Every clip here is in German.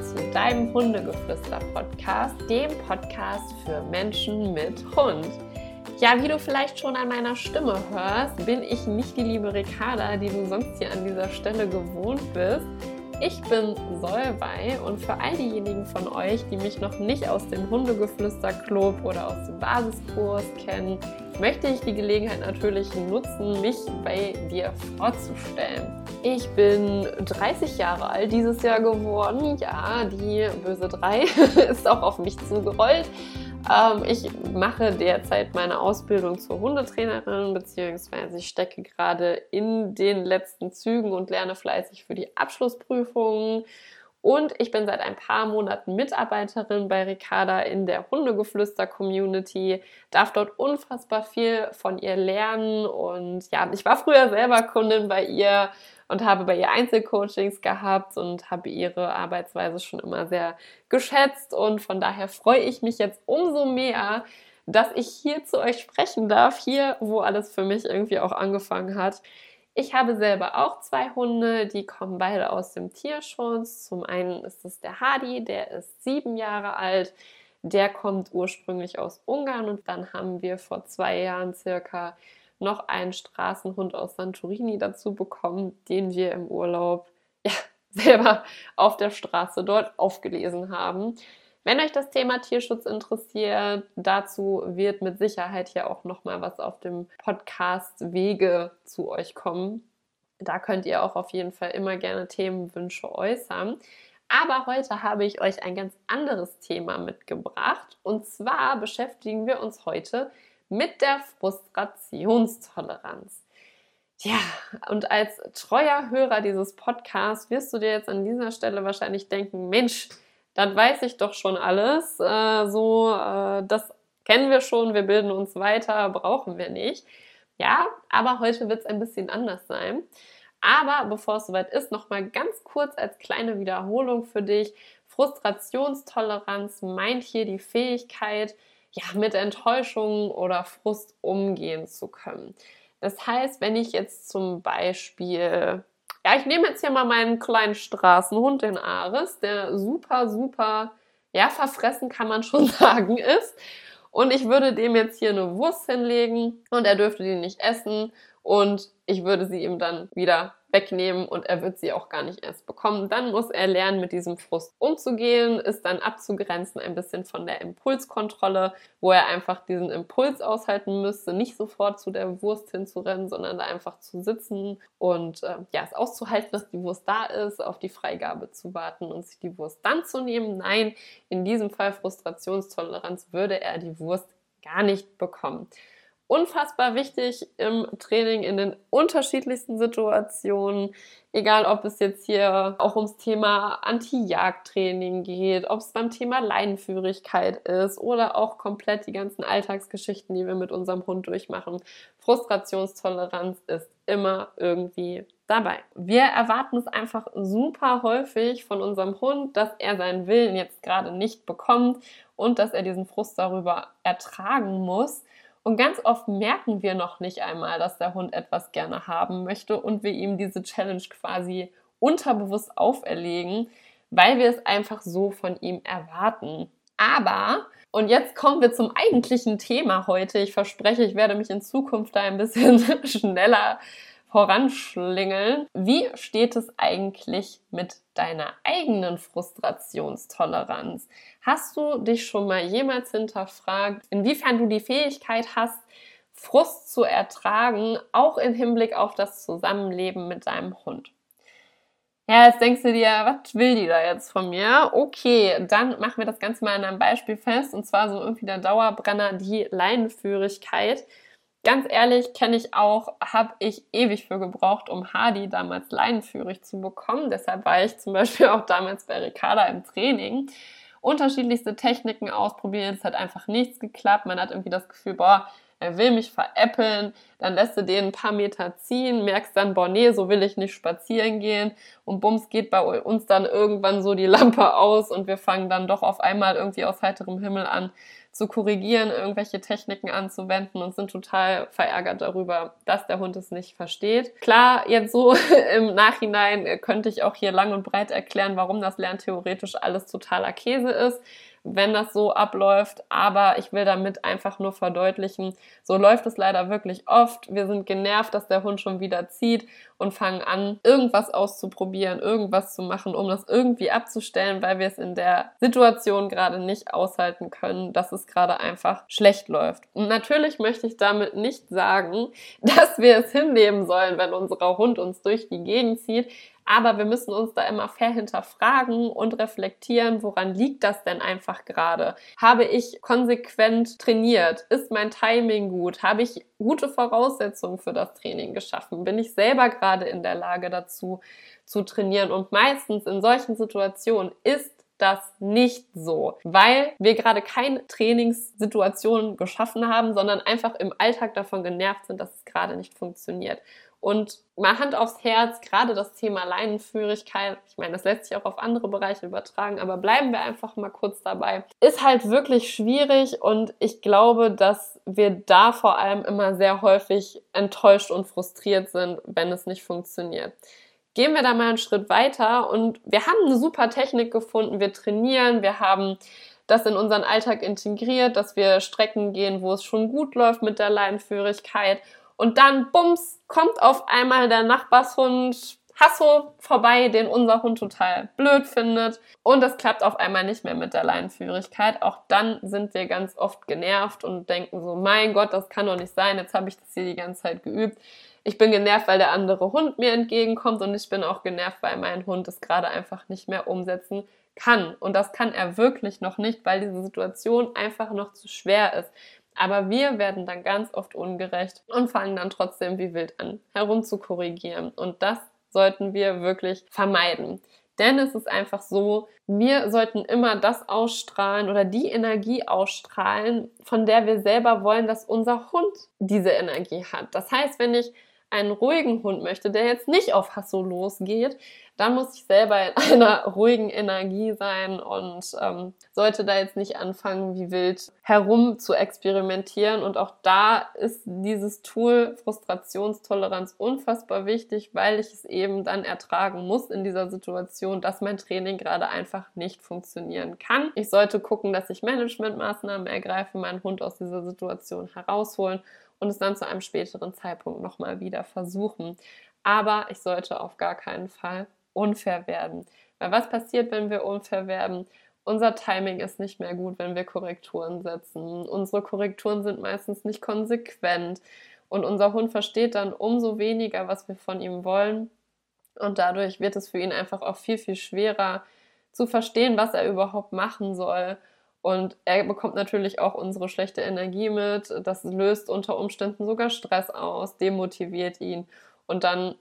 zu deinem Hundegeflüster-Podcast, dem Podcast für Menschen mit Hund. Ja, wie du vielleicht schon an meiner Stimme hörst, bin ich nicht die liebe Ricarda, die du sonst hier an dieser Stelle gewohnt bist. Ich bin Solvay und für all diejenigen von euch, die mich noch nicht aus dem Hundegeflüster-Club oder aus dem Basiskurs kennen, möchte ich die Gelegenheit natürlich nutzen, mich bei dir vorzustellen. Ich bin 30 Jahre alt dieses Jahr geworden. Ja, die böse 3 ist auch auf mich zugerollt. Ähm, ich mache derzeit meine Ausbildung zur Hundetrainerin, beziehungsweise ich stecke gerade in den letzten Zügen und lerne fleißig für die Abschlussprüfungen. Und ich bin seit ein paar Monaten Mitarbeiterin bei Ricarda in der Hundegeflüster-Community, darf dort unfassbar viel von ihr lernen. Und ja, ich war früher selber Kundin bei ihr und habe bei ihr Einzelcoachings gehabt und habe ihre Arbeitsweise schon immer sehr geschätzt. Und von daher freue ich mich jetzt umso mehr, dass ich hier zu euch sprechen darf, hier, wo alles für mich irgendwie auch angefangen hat. Ich habe selber auch zwei Hunde, die kommen beide aus dem Tierschutz. Zum einen ist es der Hadi, der ist sieben Jahre alt. Der kommt ursprünglich aus Ungarn und dann haben wir vor zwei Jahren circa noch einen Straßenhund aus Santorini dazu bekommen, den wir im Urlaub ja, selber auf der Straße dort aufgelesen haben. Wenn euch das Thema Tierschutz interessiert, dazu wird mit Sicherheit ja auch noch mal was auf dem Podcast Wege zu euch kommen. Da könnt ihr auch auf jeden Fall immer gerne Themenwünsche äußern. Aber heute habe ich euch ein ganz anderes Thema mitgebracht. Und zwar beschäftigen wir uns heute mit der Frustrationstoleranz. Ja, und als treuer Hörer dieses Podcasts wirst du dir jetzt an dieser Stelle wahrscheinlich denken, Mensch, dann weiß ich doch schon alles. Äh, so, äh, das kennen wir schon, wir bilden uns weiter, brauchen wir nicht. Ja, aber heute wird es ein bisschen anders sein. Aber bevor es soweit ist, nochmal ganz kurz als kleine Wiederholung für dich. Frustrationstoleranz meint hier die Fähigkeit, ja, mit Enttäuschung oder Frust umgehen zu können. Das heißt, wenn ich jetzt zum Beispiel, ja, ich nehme jetzt hier mal meinen kleinen Straßenhund, den Ares, der super, super, ja, verfressen kann man schon sagen ist. Und ich würde dem jetzt hier eine Wurst hinlegen und er dürfte die nicht essen und ich würde sie ihm dann wieder wegnehmen und er wird sie auch gar nicht erst bekommen. Dann muss er lernen, mit diesem Frust umzugehen, ist dann abzugrenzen ein bisschen von der Impulskontrolle, wo er einfach diesen Impuls aushalten müsste, nicht sofort zu der Wurst hinzurennen, sondern da einfach zu sitzen und äh, ja, es auszuhalten, dass die Wurst da ist, auf die Freigabe zu warten und sich die Wurst dann zu nehmen. Nein, in diesem Fall Frustrationstoleranz würde er die Wurst gar nicht bekommen unfassbar wichtig im Training in den unterschiedlichsten Situationen. Egal, ob es jetzt hier auch ums Thema Anti-Jagd-Training geht, ob es beim Thema Leinenführigkeit ist oder auch komplett die ganzen Alltagsgeschichten, die wir mit unserem Hund durchmachen. Frustrationstoleranz ist immer irgendwie dabei. Wir erwarten es einfach super häufig von unserem Hund, dass er seinen Willen jetzt gerade nicht bekommt und dass er diesen Frust darüber ertragen muss. Und ganz oft merken wir noch nicht einmal, dass der Hund etwas gerne haben möchte und wir ihm diese Challenge quasi unterbewusst auferlegen, weil wir es einfach so von ihm erwarten. Aber, und jetzt kommen wir zum eigentlichen Thema heute. Ich verspreche, ich werde mich in Zukunft da ein bisschen schneller voranschlingeln. Wie steht es eigentlich mit deiner eigenen Frustrationstoleranz? Hast du dich schon mal jemals hinterfragt, inwiefern du die Fähigkeit hast, Frust zu ertragen, auch im Hinblick auf das Zusammenleben mit deinem Hund? Ja, jetzt denkst du dir, was will die da jetzt von mir? Okay, dann machen wir das Ganze mal an einem Beispiel fest, und zwar so irgendwie der Dauerbrenner, die Leinenführigkeit. Ganz ehrlich, kenne ich auch, habe ich ewig für gebraucht, um Hardy damals leinenführig zu bekommen. Deshalb war ich zum Beispiel auch damals bei Ricarda im Training. Unterschiedlichste Techniken ausprobiert, es hat einfach nichts geklappt. Man hat irgendwie das Gefühl, boah, er will mich veräppeln, dann lässt du den ein paar Meter ziehen, merkst dann, boah, nee, so will ich nicht spazieren gehen und bums geht bei uns dann irgendwann so die Lampe aus und wir fangen dann doch auf einmal irgendwie aus heiterem Himmel an, zu korrigieren, irgendwelche Techniken anzuwenden und sind total verärgert darüber, dass der Hund es nicht versteht. Klar, jetzt so im Nachhinein könnte ich auch hier lang und breit erklären, warum das lerntheoretisch alles totaler Käse ist wenn das so abläuft. Aber ich will damit einfach nur verdeutlichen, so läuft es leider wirklich oft. Wir sind genervt, dass der Hund schon wieder zieht und fangen an, irgendwas auszuprobieren, irgendwas zu machen, um das irgendwie abzustellen, weil wir es in der Situation gerade nicht aushalten können, dass es gerade einfach schlecht läuft. Und natürlich möchte ich damit nicht sagen, dass wir es hinnehmen sollen, wenn unser Hund uns durch die Gegend zieht. Aber wir müssen uns da immer fair hinterfragen und reflektieren, woran liegt das denn einfach gerade? Habe ich konsequent trainiert? Ist mein Timing gut? Habe ich gute Voraussetzungen für das Training geschaffen? Bin ich selber gerade in der Lage dazu zu trainieren? Und meistens in solchen Situationen ist das nicht so, weil wir gerade keine Trainingssituation geschaffen haben, sondern einfach im Alltag davon genervt sind, dass es gerade nicht funktioniert. Und mal Hand aufs Herz, gerade das Thema Leinenführigkeit, ich meine, das lässt sich auch auf andere Bereiche übertragen, aber bleiben wir einfach mal kurz dabei, ist halt wirklich schwierig und ich glaube, dass wir da vor allem immer sehr häufig enttäuscht und frustriert sind, wenn es nicht funktioniert. Gehen wir da mal einen Schritt weiter und wir haben eine super Technik gefunden, wir trainieren, wir haben das in unseren Alltag integriert, dass wir Strecken gehen, wo es schon gut läuft mit der Leinenführigkeit und dann, bums, kommt auf einmal der Nachbarshund Hasso vorbei, den unser Hund total blöd findet. Und es klappt auf einmal nicht mehr mit der Leinenführigkeit. Auch dann sind wir ganz oft genervt und denken so, mein Gott, das kann doch nicht sein. Jetzt habe ich das hier die ganze Zeit geübt. Ich bin genervt, weil der andere Hund mir entgegenkommt und ich bin auch genervt, weil mein Hund es gerade einfach nicht mehr umsetzen kann. Und das kann er wirklich noch nicht, weil diese Situation einfach noch zu schwer ist. Aber wir werden dann ganz oft ungerecht und fangen dann trotzdem wie wild an, herum zu korrigieren. Und das sollten wir wirklich vermeiden. Denn es ist einfach so, wir sollten immer das ausstrahlen oder die Energie ausstrahlen, von der wir selber wollen, dass unser Hund diese Energie hat. Das heißt, wenn ich einen ruhigen Hund möchte, der jetzt nicht auf Hasso losgeht, dann muss ich selber in einer ruhigen Energie sein und ähm, sollte da jetzt nicht anfangen, wie wild herum zu experimentieren. Und auch da ist dieses Tool Frustrationstoleranz unfassbar wichtig, weil ich es eben dann ertragen muss in dieser Situation, dass mein Training gerade einfach nicht funktionieren kann. Ich sollte gucken, dass ich Managementmaßnahmen ergreife, meinen Hund aus dieser Situation herausholen und es dann zu einem späteren Zeitpunkt nochmal wieder versuchen. Aber ich sollte auf gar keinen Fall unfair werden. Weil was passiert, wenn wir unfair werden? Unser Timing ist nicht mehr gut, wenn wir Korrekturen setzen. Unsere Korrekturen sind meistens nicht konsequent. Und unser Hund versteht dann umso weniger, was wir von ihm wollen. Und dadurch wird es für ihn einfach auch viel, viel schwerer zu verstehen, was er überhaupt machen soll. Und er bekommt natürlich auch unsere schlechte Energie mit. Das löst unter Umständen sogar Stress aus, demotiviert ihn. Und dann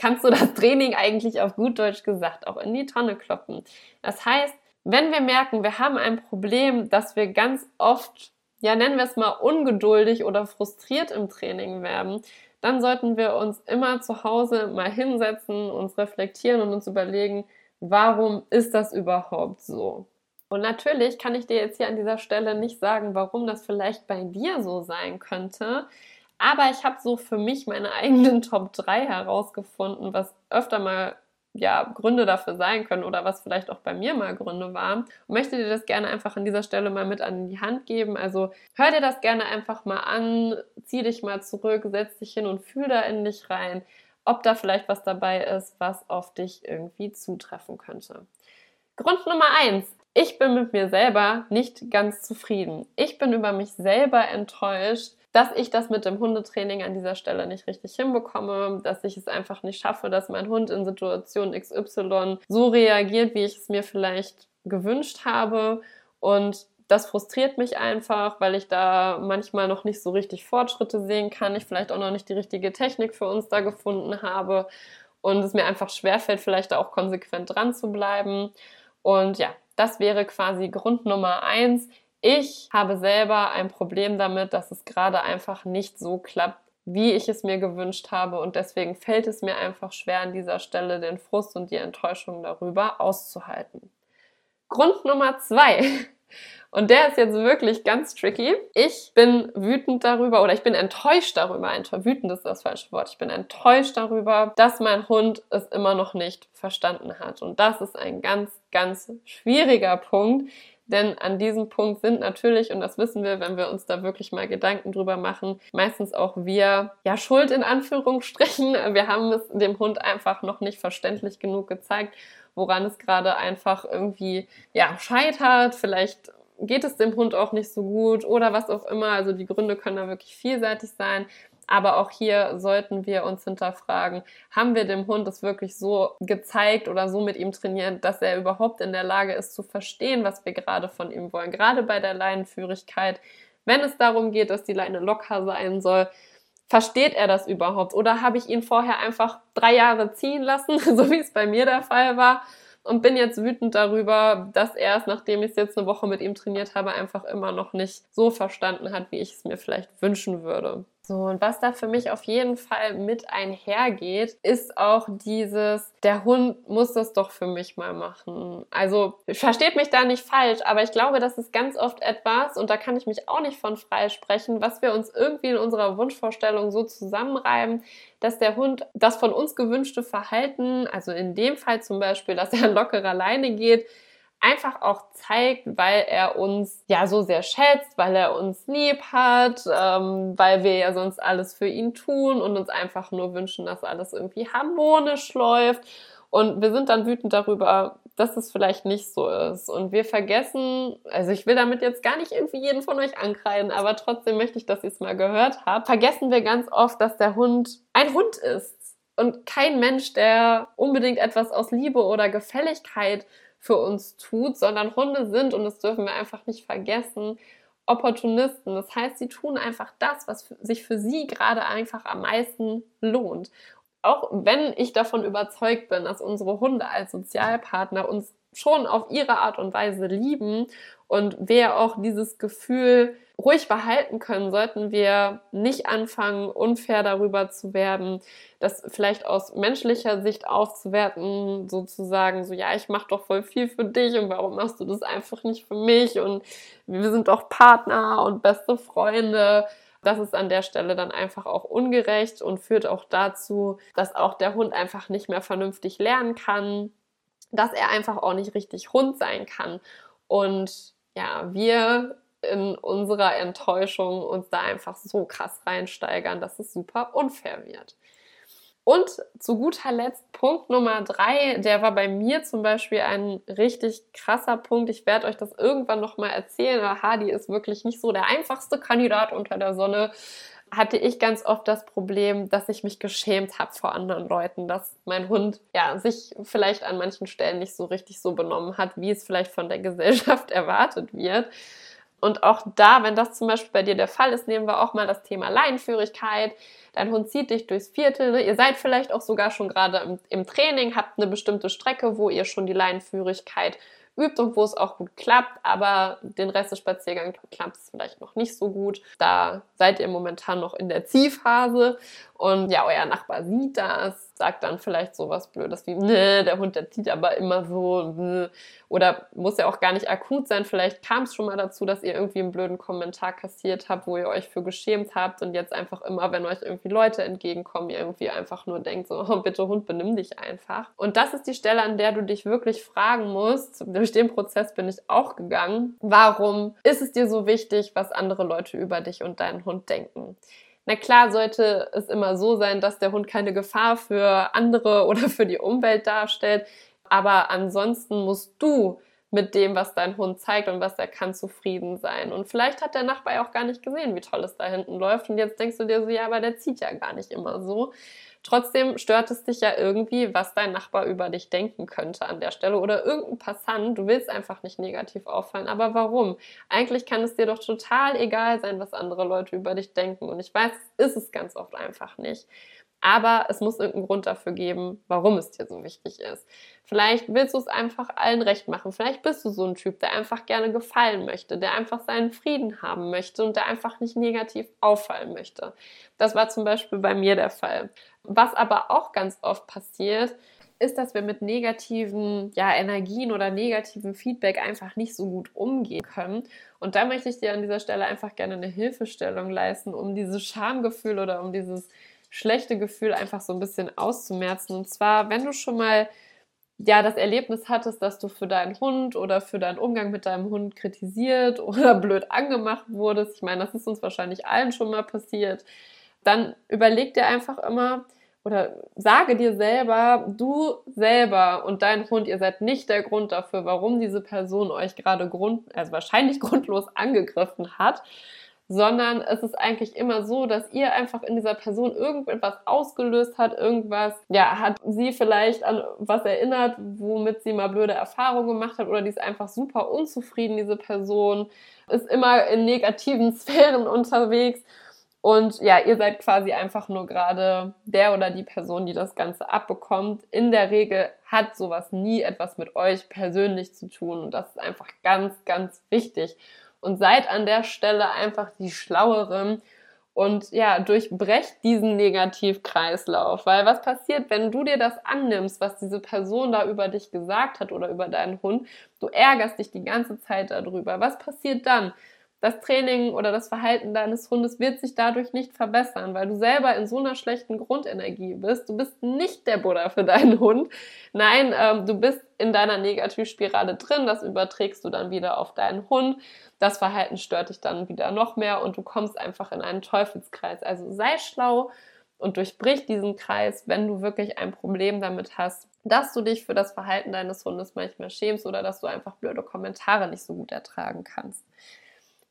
kannst du das Training eigentlich auf gut Deutsch gesagt auch in die Tonne kloppen. Das heißt, wenn wir merken, wir haben ein Problem, dass wir ganz oft, ja nennen wir es mal ungeduldig oder frustriert im Training werden, dann sollten wir uns immer zu Hause mal hinsetzen, uns reflektieren und uns überlegen, warum ist das überhaupt so? Und natürlich kann ich dir jetzt hier an dieser Stelle nicht sagen, warum das vielleicht bei dir so sein könnte. Aber ich habe so für mich meine eigenen Top 3 herausgefunden, was öfter mal ja, Gründe dafür sein können oder was vielleicht auch bei mir mal Gründe waren. Und möchte dir das gerne einfach an dieser Stelle mal mit an die Hand geben. Also hör dir das gerne einfach mal an, zieh dich mal zurück, setz dich hin und fühl da in dich rein, ob da vielleicht was dabei ist, was auf dich irgendwie zutreffen könnte. Grund Nummer eins. Ich bin mit mir selber nicht ganz zufrieden. Ich bin über mich selber enttäuscht, dass ich das mit dem Hundetraining an dieser Stelle nicht richtig hinbekomme, dass ich es einfach nicht schaffe, dass mein Hund in Situation XY so reagiert, wie ich es mir vielleicht gewünscht habe. Und das frustriert mich einfach, weil ich da manchmal noch nicht so richtig Fortschritte sehen kann, ich vielleicht auch noch nicht die richtige Technik für uns da gefunden habe und es mir einfach schwerfällt, vielleicht da auch konsequent dran zu bleiben. Und ja, das wäre quasi Grund Nummer eins Ich habe selber ein Problem damit, dass es gerade einfach nicht so klappt, wie ich es mir gewünscht habe. Und deswegen fällt es mir einfach schwer, an dieser Stelle den Frust und die Enttäuschung darüber auszuhalten. Grund Nummer zwei. Und der ist jetzt wirklich ganz tricky. Ich bin wütend darüber oder ich bin enttäuscht darüber. Wütend ist das falsche Wort. Ich bin enttäuscht darüber, dass mein Hund es immer noch nicht verstanden hat. Und das ist ein ganz, ganz schwieriger Punkt, denn an diesem Punkt sind natürlich, und das wissen wir, wenn wir uns da wirklich mal Gedanken drüber machen, meistens auch wir, ja, schuld in Anführungsstrichen. Wir haben es dem Hund einfach noch nicht verständlich genug gezeigt, woran es gerade einfach irgendwie, ja, scheitert. Vielleicht geht es dem Hund auch nicht so gut oder was auch immer. Also die Gründe können da wirklich vielseitig sein. Aber auch hier sollten wir uns hinterfragen, haben wir dem Hund es wirklich so gezeigt oder so mit ihm trainiert, dass er überhaupt in der Lage ist zu verstehen, was wir gerade von ihm wollen. Gerade bei der Leinenführigkeit, wenn es darum geht, dass die Leine locker sein soll, versteht er das überhaupt? Oder habe ich ihn vorher einfach drei Jahre ziehen lassen, so wie es bei mir der Fall war? und bin jetzt wütend darüber, dass er es, nachdem ich es jetzt eine Woche mit ihm trainiert habe, einfach immer noch nicht so verstanden hat, wie ich es mir vielleicht wünschen würde. So, und was da für mich auf jeden Fall mit einhergeht, ist auch dieses, der Hund muss das doch für mich mal machen. Also, versteht mich da nicht falsch, aber ich glaube, das ist ganz oft etwas, und da kann ich mich auch nicht von freisprechen, was wir uns irgendwie in unserer Wunschvorstellung so zusammenreiben, dass der Hund das von uns gewünschte Verhalten, also in dem Fall zum Beispiel, dass er lockerer Leine geht, einfach auch zeigt, weil er uns ja so sehr schätzt, weil er uns lieb hat, ähm, weil wir ja sonst alles für ihn tun und uns einfach nur wünschen, dass alles irgendwie harmonisch läuft. Und wir sind dann wütend darüber, dass es vielleicht nicht so ist. Und wir vergessen, also ich will damit jetzt gar nicht irgendwie jeden von euch ankreiden, aber trotzdem möchte ich, dass ihr es mal gehört habt, vergessen wir ganz oft, dass der Hund ein Hund ist. Und kein Mensch, der unbedingt etwas aus Liebe oder Gefälligkeit für uns tut, sondern Hunde sind, und das dürfen wir einfach nicht vergessen, Opportunisten. Das heißt, sie tun einfach das, was sich für sie gerade einfach am meisten lohnt. Auch wenn ich davon überzeugt bin, dass unsere Hunde als Sozialpartner uns schon auf ihre Art und Weise lieben und wir auch dieses Gefühl ruhig behalten können, sollten wir nicht anfangen, unfair darüber zu werden, das vielleicht aus menschlicher Sicht aufzuwerten, sozusagen so, ja, ich mache doch voll viel für dich und warum machst du das einfach nicht für mich und wir sind doch Partner und beste Freunde. Das ist an der Stelle dann einfach auch ungerecht und führt auch dazu, dass auch der Hund einfach nicht mehr vernünftig lernen kann, dass er einfach auch nicht richtig Hund sein kann. Und ja, wir in unserer Enttäuschung uns da einfach so krass reinsteigern, dass es super unfair wird. Und zu guter Letzt Punkt Nummer drei, der war bei mir zum Beispiel ein richtig krasser Punkt. Ich werde euch das irgendwann nochmal erzählen. Aber Hardy ist wirklich nicht so der einfachste Kandidat unter der Sonne. Hatte ich ganz oft das Problem, dass ich mich geschämt habe vor anderen Leuten, dass mein Hund ja sich vielleicht an manchen Stellen nicht so richtig so benommen hat, wie es vielleicht von der Gesellschaft erwartet wird. Und auch da, wenn das zum Beispiel bei dir der Fall ist, nehmen wir auch mal das Thema Leinenführigkeit. Dein Hund zieht dich durchs Viertel. Ne? Ihr seid vielleicht auch sogar schon gerade im, im, Training, habt eine bestimmte Strecke, wo ihr schon die Leinenführigkeit übt und wo es auch gut klappt, aber den Rest des Spaziergangs klappt es vielleicht noch nicht so gut. Da seid ihr momentan noch in der Ziehphase und ja, euer Nachbar sieht das, sagt dann vielleicht sowas Blödes wie, ne, der Hund, der zieht aber immer so, ne. oder muss ja auch gar nicht akut sein. Vielleicht kam es schon mal dazu, dass ihr irgendwie einen blöden Kommentar kassiert habt, wo ihr euch für geschämt habt und jetzt einfach immer, wenn euch irgendwie Leute entgegenkommen, ihr irgendwie einfach nur denkt, so, oh, bitte Hund, benimm dich einfach. Und das ist die Stelle, an der du dich wirklich fragen musst, durch den Prozess bin ich auch gegangen, warum ist es dir so wichtig, was andere Leute über dich und deinen Hund denken? Na klar sollte es immer so sein, dass der Hund keine Gefahr für andere oder für die Umwelt darstellt. Aber ansonsten musst du mit dem, was dein Hund zeigt und was er kann, zufrieden sein. Und vielleicht hat der Nachbar auch gar nicht gesehen, wie toll es da hinten läuft. Und jetzt denkst du dir so, ja, aber der zieht ja gar nicht immer so. Trotzdem stört es dich ja irgendwie, was dein Nachbar über dich denken könnte an der Stelle oder irgendein Passant. Du willst einfach nicht negativ auffallen. Aber warum? Eigentlich kann es dir doch total egal sein, was andere Leute über dich denken. Und ich weiß, ist es ganz oft einfach nicht. Aber es muss irgendeinen Grund dafür geben, warum es dir so wichtig ist. Vielleicht willst du es einfach allen recht machen. Vielleicht bist du so ein Typ, der einfach gerne gefallen möchte, der einfach seinen Frieden haben möchte und der einfach nicht negativ auffallen möchte. Das war zum Beispiel bei mir der Fall. Was aber auch ganz oft passiert, ist, dass wir mit negativen ja, Energien oder negativen Feedback einfach nicht so gut umgehen können. Und da möchte ich dir an dieser Stelle einfach gerne eine Hilfestellung leisten, um dieses Schamgefühl oder um dieses schlechte Gefühl einfach so ein bisschen auszumerzen. Und zwar, wenn du schon mal ja das Erlebnis hattest, dass du für deinen Hund oder für deinen Umgang mit deinem Hund kritisiert oder blöd angemacht wurdest, ich meine, das ist uns wahrscheinlich allen schon mal passiert, dann überleg dir einfach immer oder sage dir selber, du selber und dein Hund, ihr seid nicht der Grund dafür, warum diese Person euch gerade grund, also wahrscheinlich grundlos angegriffen hat, sondern es ist eigentlich immer so, dass ihr einfach in dieser Person irgendetwas ausgelöst hat, irgendwas, ja, hat sie vielleicht an was erinnert, womit sie mal blöde Erfahrungen gemacht hat oder die ist einfach super unzufrieden, diese Person, ist immer in negativen Sphären unterwegs und ja, ihr seid quasi einfach nur gerade der oder die Person, die das Ganze abbekommt. In der Regel hat sowas nie etwas mit euch persönlich zu tun und das ist einfach ganz, ganz wichtig und seid an der Stelle einfach die Schlaueren und ja, durchbrecht diesen Negativkreislauf. Weil was passiert, wenn du dir das annimmst, was diese Person da über dich gesagt hat oder über deinen Hund? Du ärgerst dich die ganze Zeit darüber. Was passiert dann? Das Training oder das Verhalten deines Hundes wird sich dadurch nicht verbessern, weil du selber in so einer schlechten Grundenergie bist. Du bist nicht der Buddha für deinen Hund. Nein, ähm, du bist in deiner Negativspirale drin. Das überträgst du dann wieder auf deinen Hund. Das Verhalten stört dich dann wieder noch mehr und du kommst einfach in einen Teufelskreis. Also sei schlau und durchbrich diesen Kreis, wenn du wirklich ein Problem damit hast, dass du dich für das Verhalten deines Hundes manchmal schämst oder dass du einfach blöde Kommentare nicht so gut ertragen kannst.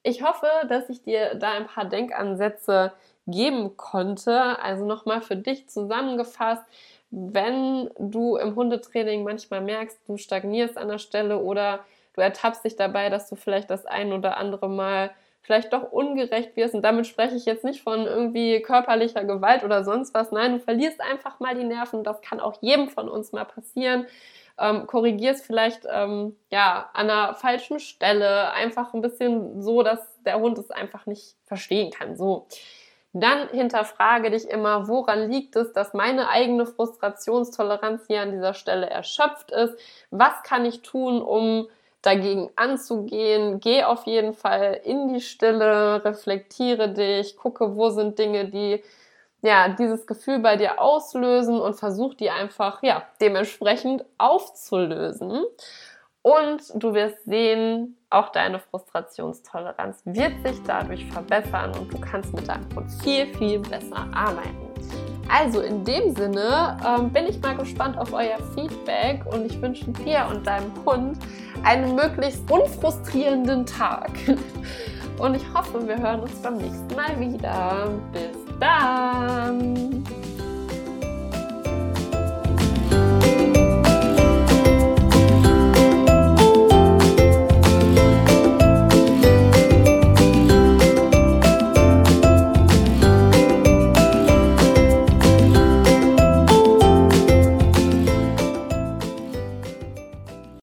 Ich hoffe, dass ich dir da ein paar Denkansätze geben konnte. Also nochmal für dich zusammengefasst, wenn du im Hundetraining manchmal merkst, du stagnierst an der Stelle oder du ertappst dich dabei, dass du vielleicht das ein oder andere Mal vielleicht doch ungerecht wirst. Und damit spreche ich jetzt nicht von irgendwie körperlicher Gewalt oder sonst was. Nein, du verlierst einfach mal die Nerven. Das kann auch jedem von uns mal passieren ähm, korrigierst vielleicht ähm, ja an einer falschen Stelle, einfach ein bisschen so, dass der Hund es einfach nicht verstehen kann. So. Dann hinterfrage dich immer, woran liegt es, dass meine eigene Frustrationstoleranz hier an dieser Stelle erschöpft ist? Was kann ich tun, um dagegen anzugehen? Geh auf jeden Fall in die Stille, reflektiere dich, gucke, wo sind Dinge, die ja, dieses Gefühl bei dir auslösen und versuch die einfach, ja, dementsprechend aufzulösen. Und du wirst sehen, auch deine Frustrationstoleranz wird sich dadurch verbessern und du kannst mit deinem Hund viel, viel besser arbeiten. Also in dem Sinne ähm, bin ich mal gespannt auf euer Feedback und ich wünsche dir und deinem Hund einen möglichst unfrustrierenden Tag. Und ich hoffe, wir hören uns beim nächsten Mal wieder. Bis dann!